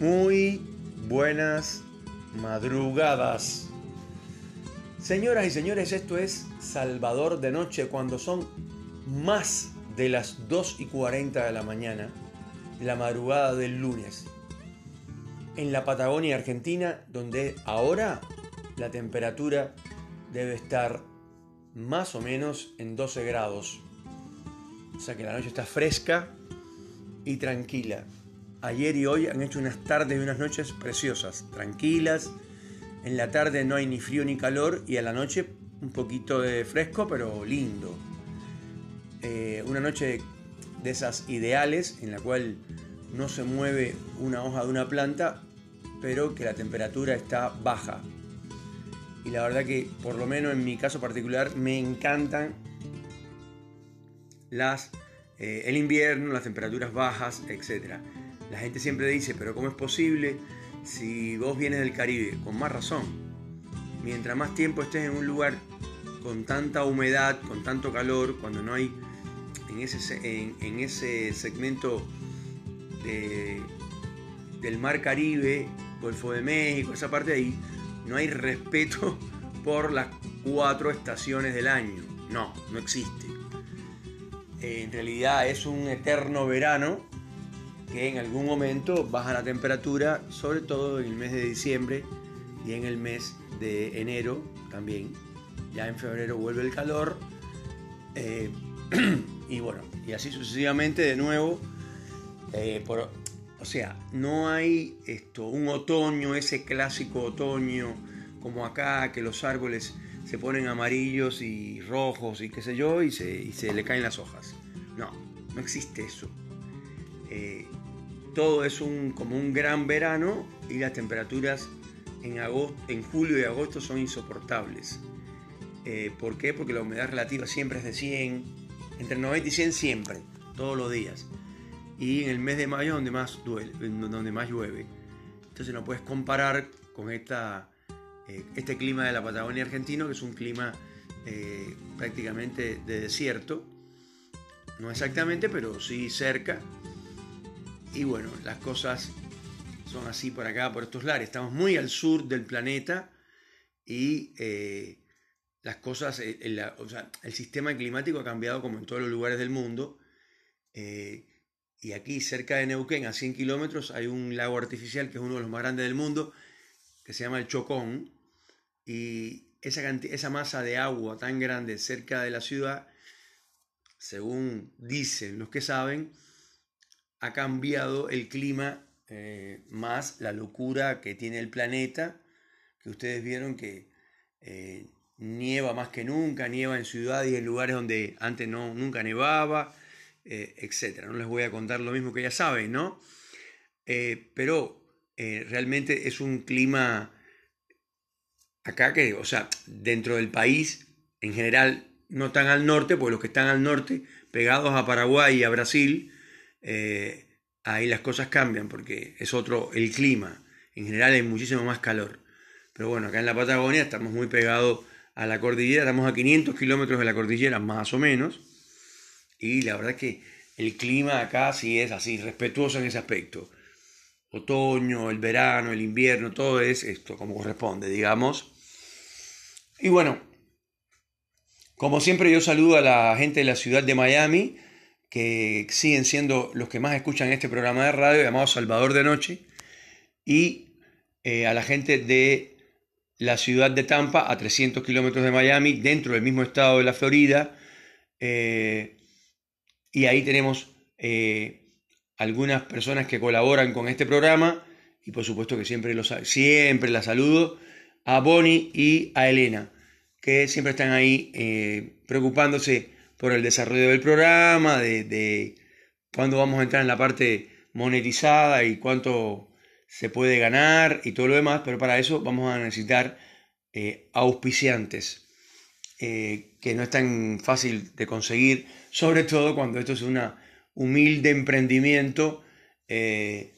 Muy buenas madrugadas. Señoras y señores, esto es Salvador de Noche cuando son más de las 2 y 40 de la mañana, la madrugada del lunes. En la Patagonia Argentina, donde ahora la temperatura debe estar más o menos en 12 grados. O sea que la noche está fresca y tranquila. Ayer y hoy han hecho unas tardes y unas noches preciosas, tranquilas. En la tarde no hay ni frío ni calor y a la noche un poquito de fresco, pero lindo. Eh, una noche de esas ideales en la cual no se mueve una hoja de una planta, pero que la temperatura está baja. Y la verdad que, por lo menos en mi caso particular, me encantan las, eh, el invierno, las temperaturas bajas, etc. La gente siempre dice, pero ¿cómo es posible si vos vienes del Caribe? Con más razón. Mientras más tiempo estés en un lugar con tanta humedad, con tanto calor, cuando no hay en ese, en, ese segmento del mar Caribe, Golfo de México, esa parte de ahí, no hay respeto por las cuatro estaciones del año. No, no existe. En realidad es un eterno verano que en algún momento baja la temperatura, sobre todo en el mes de diciembre y en el mes de enero también. Ya en febrero vuelve el calor. Eh, y bueno, y así sucesivamente de nuevo. Eh, o sea, no hay esto, un otoño, ese clásico otoño como acá, que los árboles se ponen amarillos y rojos y qué sé yo, y se, y se le caen las hojas. No, no existe eso. Eh, todo es un, como un gran verano y las temperaturas en, agosto, en julio y agosto son insoportables. Eh, ¿Por qué? Porque la humedad relativa siempre es de 100, entre 90 y 100 siempre, todos los días. Y en el mes de mayo donde más, duele, donde más llueve. Entonces no puedes comparar con esta, eh, este clima de la Patagonia argentino, que es un clima eh, prácticamente de desierto. No exactamente, pero sí cerca y bueno, las cosas son así por acá, por estos lares. Estamos muy al sur del planeta y eh, las cosas, eh, el, sistema climático ha cambiado como en todos los lugares del mundo. Eh, y aquí cerca de Neuquén, a 100 kilómetros, hay un lago artificial que es uno de los más grandes del mundo, que se llama el Chocón. Y esa, esa masa de agua tan grande cerca de la ciudad, según dicen los que saben, ha cambiado el clima eh, más la locura que tiene el planeta, que ustedes vieron que eh, nieva más que nunca, nieva en ciudades y en lugares donde antes no, nunca nevaba, eh, etc. No les voy a contar lo mismo que ya saben, ¿no? pero realmente es un clima acá que, o sea, dentro del país, en general, no tan al norte, porque los que están al norte, pegados a Paraguay y a Brasil, eh, ahí las cosas cambian porque es otro el clima. En general hay muchísimo más calor. Pero bueno, acá en la Patagonia estamos muy pegados a la cordillera, estamos a 500 kilómetros de la cordillera más o menos. Y la verdad es que el clima acá sí es así, respetuoso en ese aspecto. Otoño, el verano, el invierno, todo es esto como corresponde, digamos. Y bueno, como siempre yo saludo a la gente de la ciudad de Miami, que siguen siendo los que más escuchan este programa de radio llamado Salvador de Noche, y eh, a la gente de la ciudad de Tampa, a 300 kilómetros de Miami, dentro del mismo estado de la Florida, eh, y ahí tenemos eh, algunas personas que colaboran con este programa, y por supuesto que siempre, los, siempre la saludo, a Bonnie y a Elena, que siempre están ahí preocupándose por el desarrollo del programa, de, de cuándo vamos a entrar en la parte monetizada y cuánto se puede ganar y todo lo demás, pero para eso vamos a necesitar eh, auspiciantes, eh, que no es tan fácil de conseguir, sobre todo cuando esto es un humilde emprendimiento eh,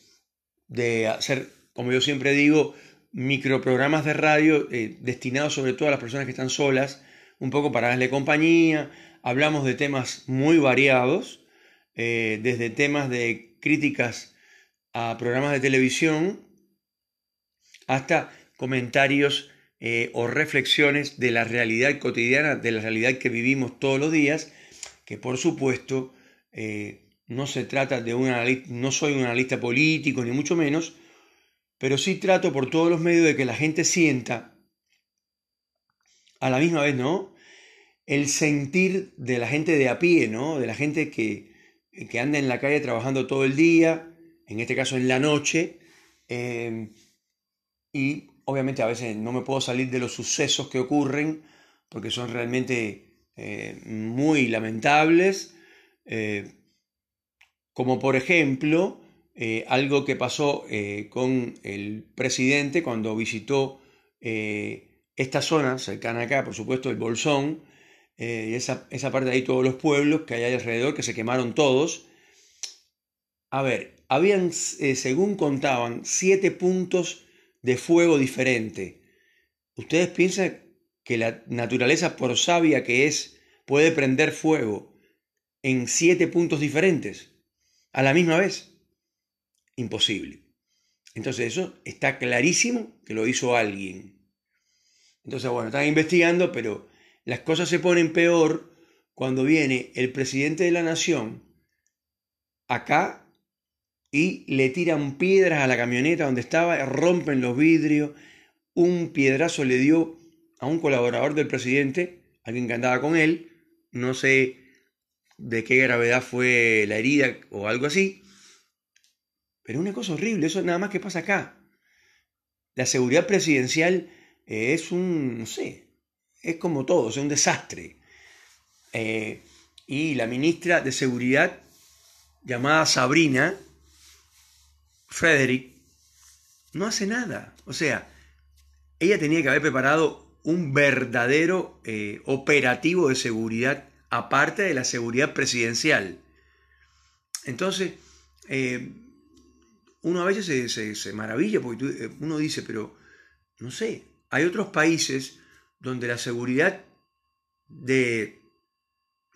de hacer, como yo siempre digo, microprogramas de radio destinados sobre todo a las personas que están solas, un poco para darle compañía, Hablamos de temas muy variados, eh, desde temas de críticas a programas de televisión hasta comentarios eh, o reflexiones de la realidad cotidiana, de la realidad que vivimos todos los días, que por supuesto eh, no se trata de una no soy un analista político ni mucho menos, pero sí trato por todos los medios de que la gente sienta a la misma vez, ¿no? El sentir de la gente de a pie, ¿no? De la gente que, que anda en la calle trabajando todo el día, en este caso en la noche, eh, y obviamente a veces no me puedo salir de los sucesos que ocurren, porque son realmente eh, muy lamentables, eh, como por ejemplo algo que pasó con el presidente cuando visitó esta zona cercana acá, por supuesto, el Bolsón, y esa, esa parte de ahí, todos los pueblos que hay alrededor, que se quemaron todos. A ver, habían, eh, según contaban, siete puntos de fuego diferente. ¿Ustedes piensan que la naturaleza, por sabia que es, puede prender fuego en siete puntos diferentes a la misma vez? Imposible. Entonces eso está clarísimo que lo hizo alguien. Entonces, bueno, están investigando, pero las cosas se ponen peor cuando viene el presidente de la nación acá y le tiran piedras a la camioneta donde estaba, rompen los vidrios, un piedrazo le dio a un colaborador del presidente, alguien que andaba con él, no sé de qué gravedad fue la herida o algo así, pero una cosa horrible, eso nada más que pasa acá. La seguridad presidencial es un, no sé, es como todo, es un desastre. Eh, y la ministra de Seguridad, llamada Sabrina, Frederick no hace nada. O sea, ella tenía que haber preparado un verdadero eh, operativo de seguridad aparte de la seguridad presidencial. Entonces, eh, uno a veces se, maravilla porque uno dice, pero no sé, hay otros países donde la seguridad de,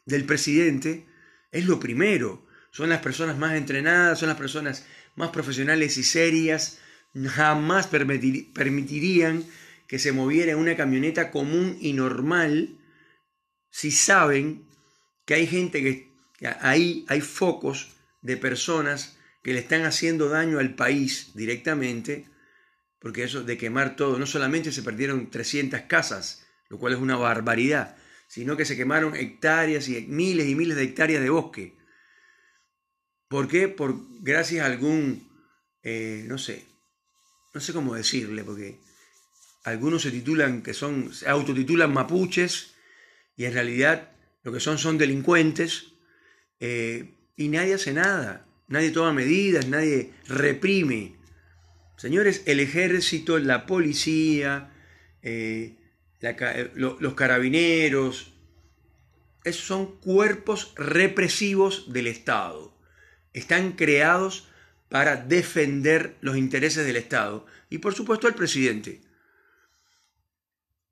del presidente es lo primero. Son las personas más entrenadas, son las personas más profesionales y serias jamás permitirían que se moviera en una camioneta común y normal si saben que hay gente que ahí hay focos de personas que le están haciendo daño al país directamente, porque eso de quemar todo, no solamente se perdieron 300 casas, lo cual es una barbaridad, sino que se quemaron hectáreas y miles y miles de hectáreas de bosque. ¿Por qué? Por, gracias a algún, eh, no sé, no sé cómo decirle, porque algunos se titulan, que son, se autotitulan mapuches, y en realidad lo que son son delincuentes, eh, y nadie hace nada, nadie toma medidas, nadie reprime. Señores, el ejército, la policía, eh, los carabineros, son cuerpos represivos del Estado están creados para defender los intereses del Estado y por supuesto al presidente.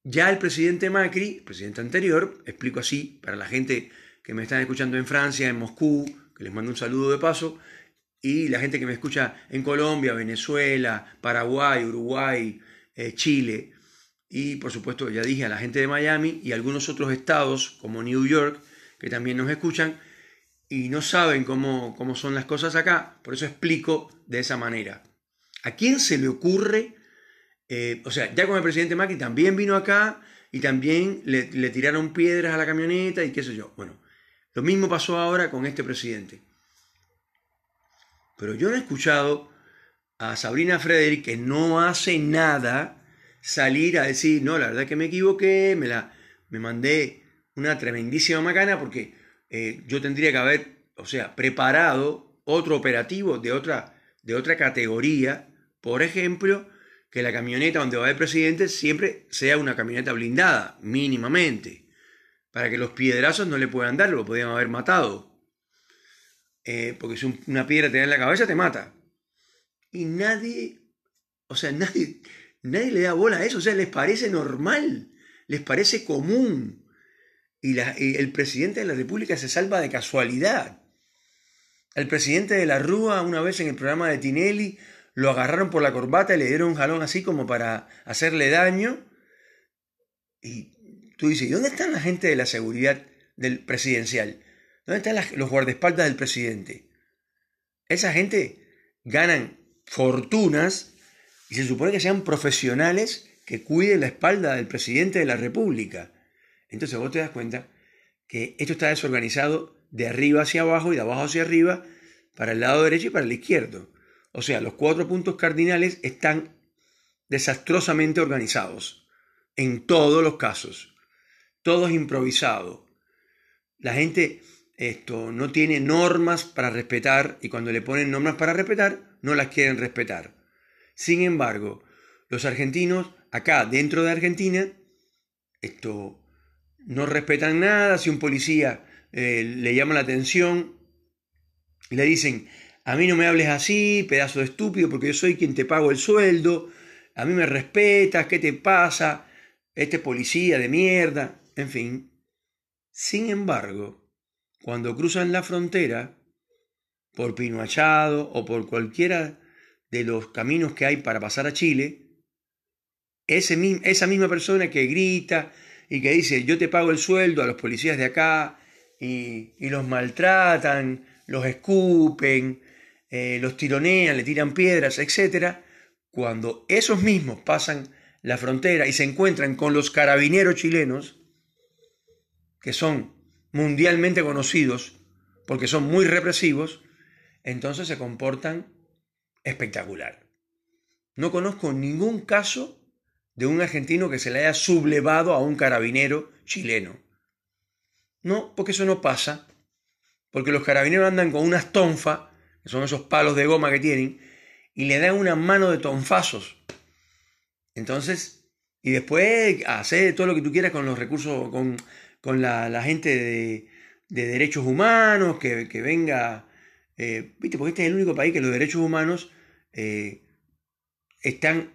Ya el presidente Macri, el presidente anterior, explico así para la gente que me están escuchando en Francia, en Moscú, que les mando un saludo de paso, y la gente que me escucha en Colombia, Venezuela, Paraguay, Uruguay, eh, Chile, y por supuesto ya dije a la gente de Miami y algunos otros estados como New York, que también nos escuchan, y no saben cómo, cómo son las cosas acá, por eso explico de esa manera. ¿A quién se le ocurre? Eh, o sea, ya con el presidente Macri también vino acá y también le, tiraron piedras a la camioneta y qué sé yo. Bueno, lo mismo pasó ahora con este presidente. Pero yo no he escuchado a Sabrina Frederick, que no hace nada, salir a decir, no, la verdad que me equivoqué, me, la, me mandé una tremendísima macana porque eh, yo tendría que haber, o sea, preparado otro operativo de otra, de otra categoría, por ejemplo, que la camioneta donde va el presidente siempre sea una camioneta blindada, mínimamente, para que los piedrazos no le puedan dar, lo podían haber matado. Eh, porque si una piedra te da en la cabeza, te mata. Y nadie, o sea, nadie, nadie le da bola a eso, o sea, les parece normal, les parece común y, el presidente de la República se salva de casualidad. El presidente de la Rúa, una vez en el programa de Tinelli, lo agarraron por la corbata y le dieron un jalón así como para hacerle daño. Y tú dices, ¿y dónde están la gente de la seguridad del presidencial? ¿Dónde están los guardaespaldas del presidente? Esa gente ganan fortunas y se supone que sean profesionales que cuiden la espalda del presidente de la República. Entonces vos te das cuenta que esto está desorganizado de arriba hacia abajo y de abajo hacia arriba para el lado derecho y para el izquierdo. O sea, los cuatro puntos cardinales están desastrosamente organizados en todos los casos. Todo es improvisado. La gente esto, no tiene normas para respetar y cuando le ponen normas para respetar, no las quieren respetar. Sin embargo, los argentinos, acá dentro de Argentina, esto, no respetan nada. Si un policía eh, le llama la atención, le dicen, a mí no me hables así, pedazo de estúpido, porque yo soy quien te pago el sueldo, a mí me respetas, ¿qué te pasa? Este policía de mierda, en fin. Sin embargo, cuando cruzan la frontera, por Pinoachado o por cualquiera de los caminos que hay para pasar a Chile, esa misma persona que grita y que dice yo te pago el sueldo a los policías de acá y, y los maltratan, los escupen, eh, los tironean, le tiran piedras, etc., cuando esos mismos pasan la frontera y se encuentran con los carabineros chilenos, que son mundialmente conocidos porque son muy represivos, entonces se comportan espectacular. No conozco ningún caso de un argentino que se le haya sublevado a un carabinero chileno. No, porque eso no pasa, porque los carabineros andan con unas tonfas son esos palos de goma que tienen, y le dan una mano de tonfazos. Entonces, y después hacer todo lo que tú quieras con los recursos, con, la, gente de, derechos humanos, que, venga, eh, viste, porque este es el único país que los derechos humanos eh, están,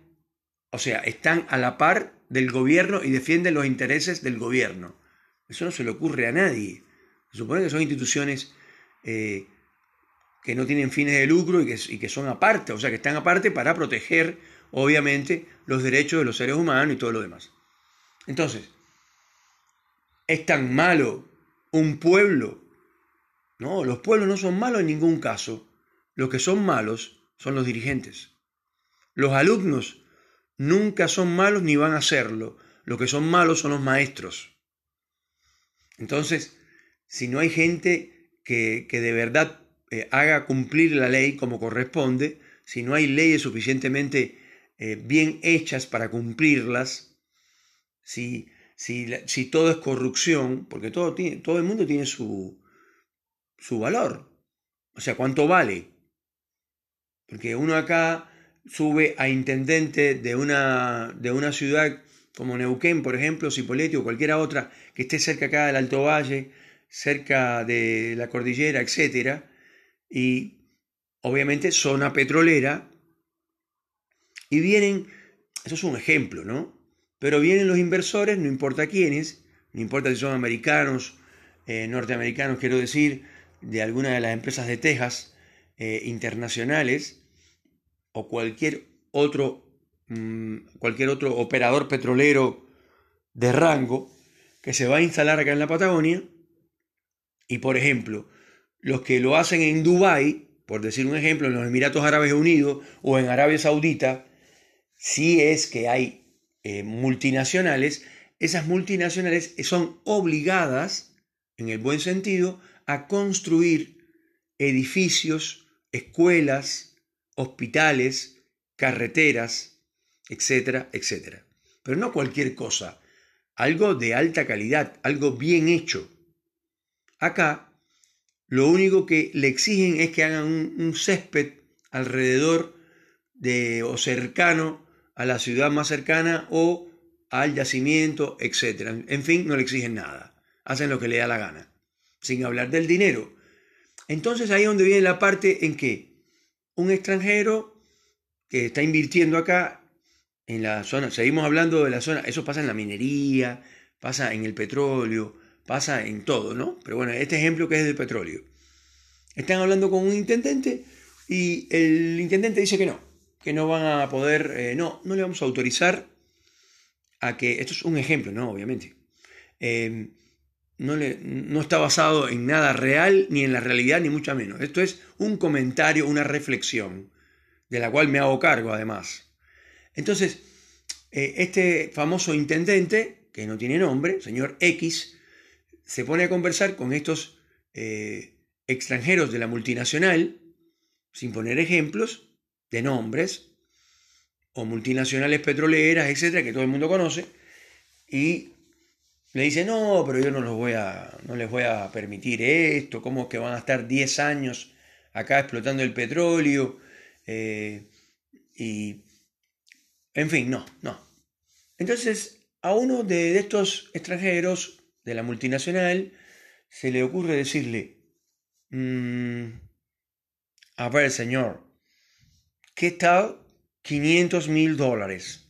o sea, están a la par del gobierno y defienden los intereses del gobierno. Eso no se le ocurre a nadie. Se supone que son instituciones eh, que no tienen fines de lucro y que, que son aparte, o sea, que están aparte para proteger, obviamente, los derechos de los seres humanos y todo lo demás. Entonces, ¿es tan malo un pueblo? No, los pueblos no son malos en ningún caso. Los que son malos son los dirigentes. Los alumnos nunca son malos ni van a serlo. Los que son malos son los maestros. Entonces, si no hay gente que, que de verdad eh, haga cumplir la ley como corresponde, si no hay leyes suficientemente eh, bien hechas para cumplirlas, si, si, todo es corrupción, porque todo, tiene, todo el mundo tiene su, su valor. O sea, ¿cuánto vale? Porque uno acá sube a intendente de una, de una ciudad como Neuquén, por ejemplo, Cipolletti o cualquiera otra que esté cerca acá del Alto Valle, cerca de la cordillera, etcétera, y obviamente zona petrolera, y vienen, eso es un ejemplo, ¿no? Pero vienen los inversores, no importa quiénes, no importa si son americanos, eh, norteamericanos, quiero decir, de alguna de las empresas de Texas eh, internacionales, o cualquier otro, mm, cualquier otro operador petrolero de rango que se va a instalar acá en la Patagonia, y por ejemplo, los que lo hacen en Dubái, por decir un ejemplo, en los Emiratos Árabes Unidos o en Arabia Saudita, si es que hay eh, multinacionales, esas multinacionales son obligadas, en el buen sentido, a construir edificios, escuelas, hospitales, carreteras, etcétera, etcétera. Pero no cualquier cosa, algo de alta calidad, algo bien hecho. Acá lo único que le exigen es que hagan un, césped alrededor de o cercano a la ciudad más cercana o al yacimiento, etc. En fin, no le exigen nada. Hacen lo que le da la gana. Sin hablar del dinero. Entonces ahí es donde viene la parte en que un extranjero que está invirtiendo acá en la zona, seguimos hablando de la zona, eso pasa en la minería, pasa en el petróleo, pasa en todo, ¿no? Pero bueno, este ejemplo que es del petróleo. están hablando con un intendente y el intendente dice que no, que no van a poder, eh, no, no le vamos a autorizar a que, esto es un ejemplo, ¿no? Obviamente. Eh, no, le, no, está basado en nada real, ni en la realidad, ni mucho menos. Esto es un comentario, una reflexión, de la cual me hago cargo además. Entonces, eh, este famoso intendente, que no tiene nombre, señor X, se pone a conversar con estos eh, extranjeros de la multinacional, sin poner ejemplos de nombres, o multinacionales petroleras, etcétera, que todo el mundo conoce, y le dice, no, pero yo no, los voy a, no les voy a permitir esto, ¿cómo que van a estar 10 años acá explotando el petróleo? Eh, y, en fin, no, no. Entonces, a uno de estos extranjeros de la multinacional se le ocurre decirle, mm, a ver, señor, ¿qué tal 500 mil dólares?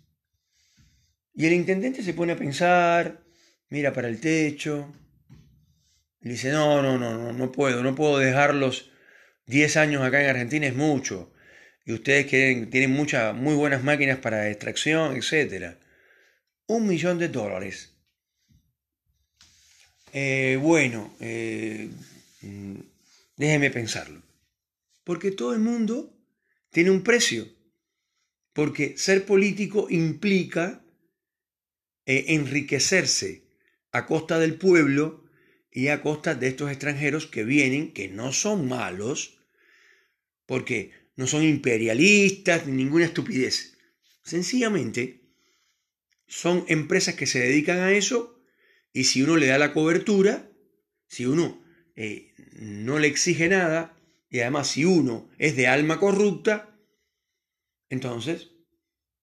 Y el intendente se pone a pensar, mira para el techo. Y dice, no, no, no, no, no puedo, no puedo dejarlos 10 años acá en Argentina, es mucho. Y ustedes tienen muchas, muy buenas máquinas para extracción, etc. Un millón de dólares. Eh, bueno, eh, mm, déjeme pensarlo. Porque todo el mundo tiene un precio. Porque ser político implica eh, enriquecerse a costa del pueblo y a costa de estos extranjeros que vienen, que no son malos, porque no son imperialistas ni ninguna estupidez. Sencillamente son empresas que se dedican a eso y si uno le da la cobertura, si uno eh, no le exige nada y además si uno es de alma corrupta, entonces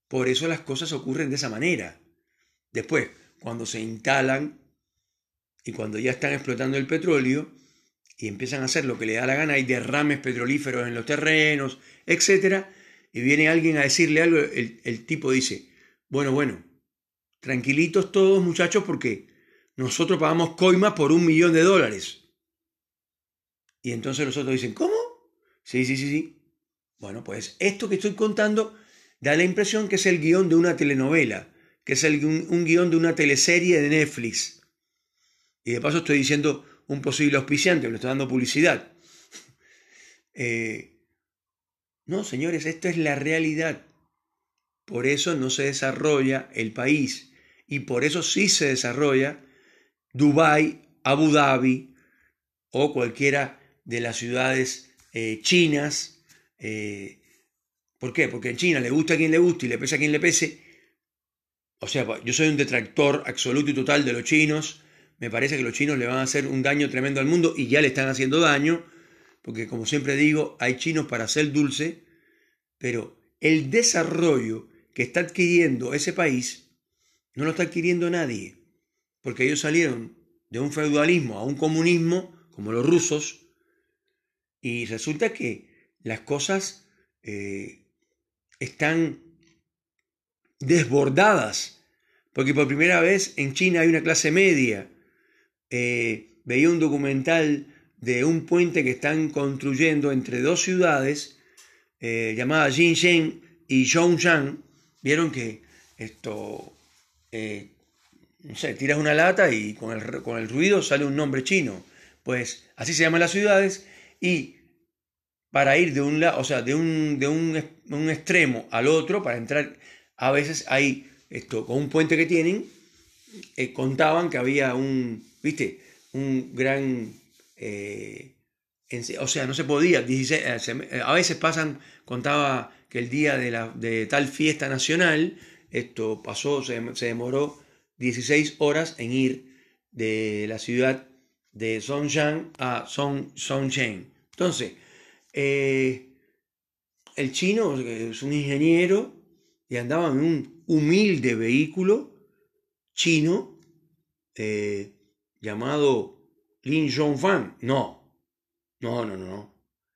por eso las cosas ocurren de esa manera. Después, cuando se instalan y cuando ya están explotando el petróleo y empiezan a hacer lo que le da la gana, hay derrames petrolíferos en los terrenos, etc. Y viene alguien a decirle algo, el, tipo dice, bueno, bueno, tranquilitos todos muchachos porque nosotros pagamos coima por un millón de dólares. Y entonces los otros dicen, ¿cómo? Sí, sí, sí, sí. Bueno, pues esto que estoy contando da la impresión que es el guion de una telenovela, que es el, un guion de una teleserie de Netflix y de paso estoy diciendo un posible auspiciante, le estoy dando publicidad. Eh, no, señores, esto es la realidad. Por eso no se desarrolla el país. Y por eso sí se desarrolla Dubái, Abu Dhabi o cualquiera de las ciudades eh, chinas. Eh, ¿Por qué? Porque en China le gusta a quien le guste y le pese a quien le pese. O sea, yo soy un detractor absoluto y total de los chinos me parece que los chinos le van a hacer un daño tremendo al mundo y ya le están haciendo daño, porque como siempre digo, hay chinos para hacer dulce, pero el desarrollo que está adquiriendo ese país no lo está adquiriendo nadie, porque ellos salieron de un feudalismo a un comunismo, como los rusos, y resulta que las cosas eh, están desbordadas, porque por primera vez en China hay una clase media, eh, veía un documental de un puente que están construyendo entre dos ciudades eh, llamada Jinsheng y Zhongshan. Vieron que esto, no sé, tiras una lata y con el, con el ruido sale un nombre chino. Pues así se llaman las ciudades y para ir de un lado, o sea, de un, de un, un, extremo al otro, para entrar, a veces hay esto, con un puente que tienen, contaban que había un, ¿viste? Un gran... Eh, o sea, no se podía. Eh, eh, a veces pasan, contaba que el día de, la, de tal fiesta nacional, esto pasó, se, demoró 16 horas en ir de la ciudad de Songjiang a Song, Songchen. Entonces, el chino es un ingeniero y andaba en un humilde vehículo chino llamado Lin Fan. No, no, no, no.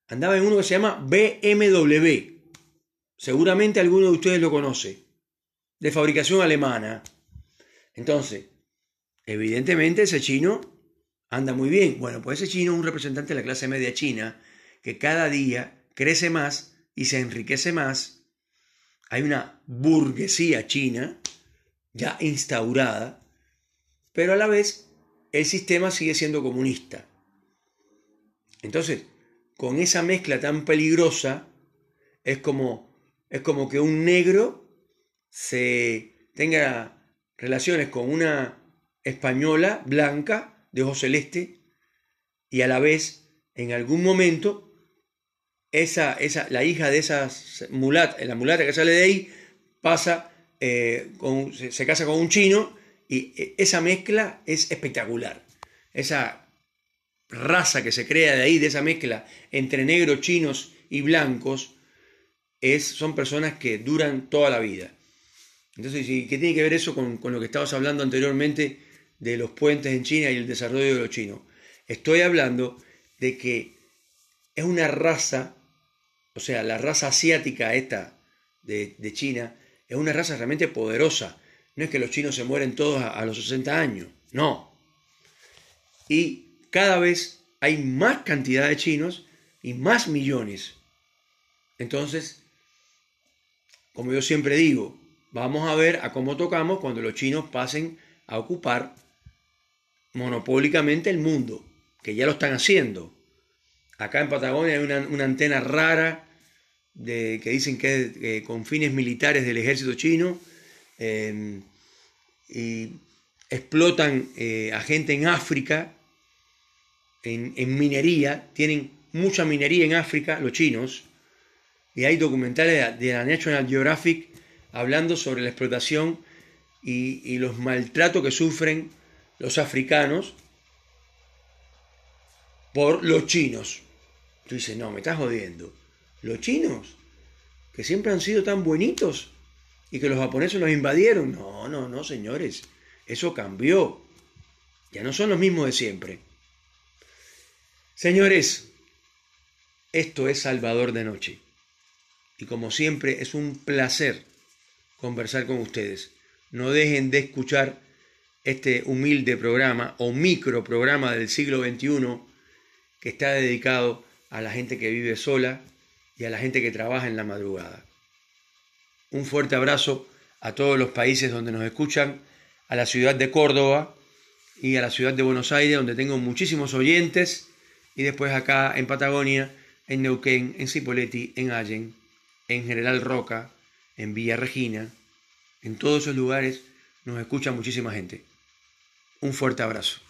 Andaba en uno que se llama BMW. Seguramente alguno de ustedes lo conoce. De fabricación alemana. Entonces, evidentemente ese chino anda muy bien. Bueno, pues ese chino es un representante de la clase media china que cada día crece más y se enriquece más. Hay una burguesía china ya instaurada, pero a la vez el sistema sigue siendo comunista. Entonces, con esa mezcla tan peligrosa, es como, es como que un negro se tenga relaciones con una española blanca de ojo celeste y a la vez en algún momento esa, esa, la hija de esa mulata, la mulata que sale de ahí pasa, eh, con, se, casa con un chino y eh, esa mezcla es espectacular. Esa raza que se crea de ahí, de esa mezcla entre negros, chinos y blancos, es, son personas que duran toda la vida. Entonces, ¿qué tiene que ver eso con, con lo que estabas hablando anteriormente de los puentes en China y el desarrollo de los chinos? Estoy hablando de que es una raza, o sea, la raza asiática esta de, China, es una raza realmente poderosa. No es que los chinos se mueren todos a, a los 60 años, no. Y cada vez hay más cantidad de chinos y más millones. Entonces, como yo siempre digo, vamos a ver a cómo tocamos cuando los chinos pasen a ocupar monopólicamente el mundo, que ya lo están haciendo. Acá en Patagonia hay una, antena rara de, que dicen que es con fines militares del ejército chino em, y explotan eh, a gente en África, en, minería, tienen mucha minería en África, los chinos, y hay documentales de la National Geographic hablando sobre la explotación y, y los maltratos que sufren los africanos por los chinos. Tú dices, no, me estás jodiendo. ¿Los chinos? Que siempre han sido tan buenitos y que los japoneses los invadieron. No, no, no, señores. Eso cambió. Ya no son los mismos de siempre. Señores, esto es Salvador de Noche. Y como siempre, es un placer conversar con ustedes. No dejen de escuchar este humilde programa o micro programa del siglo XXI que está dedicado a la gente que vive sola y a la gente que trabaja en la madrugada. Un fuerte abrazo a todos los países donde nos escuchan, a la ciudad de Córdoba y a la ciudad de Buenos Aires, donde tengo muchísimos oyentes, y después acá en Patagonia, en Neuquén, en Cipolletti, en Allen, en General Roca, en Villa Regina, en todos esos lugares nos escucha muchísima gente. Un fuerte abrazo.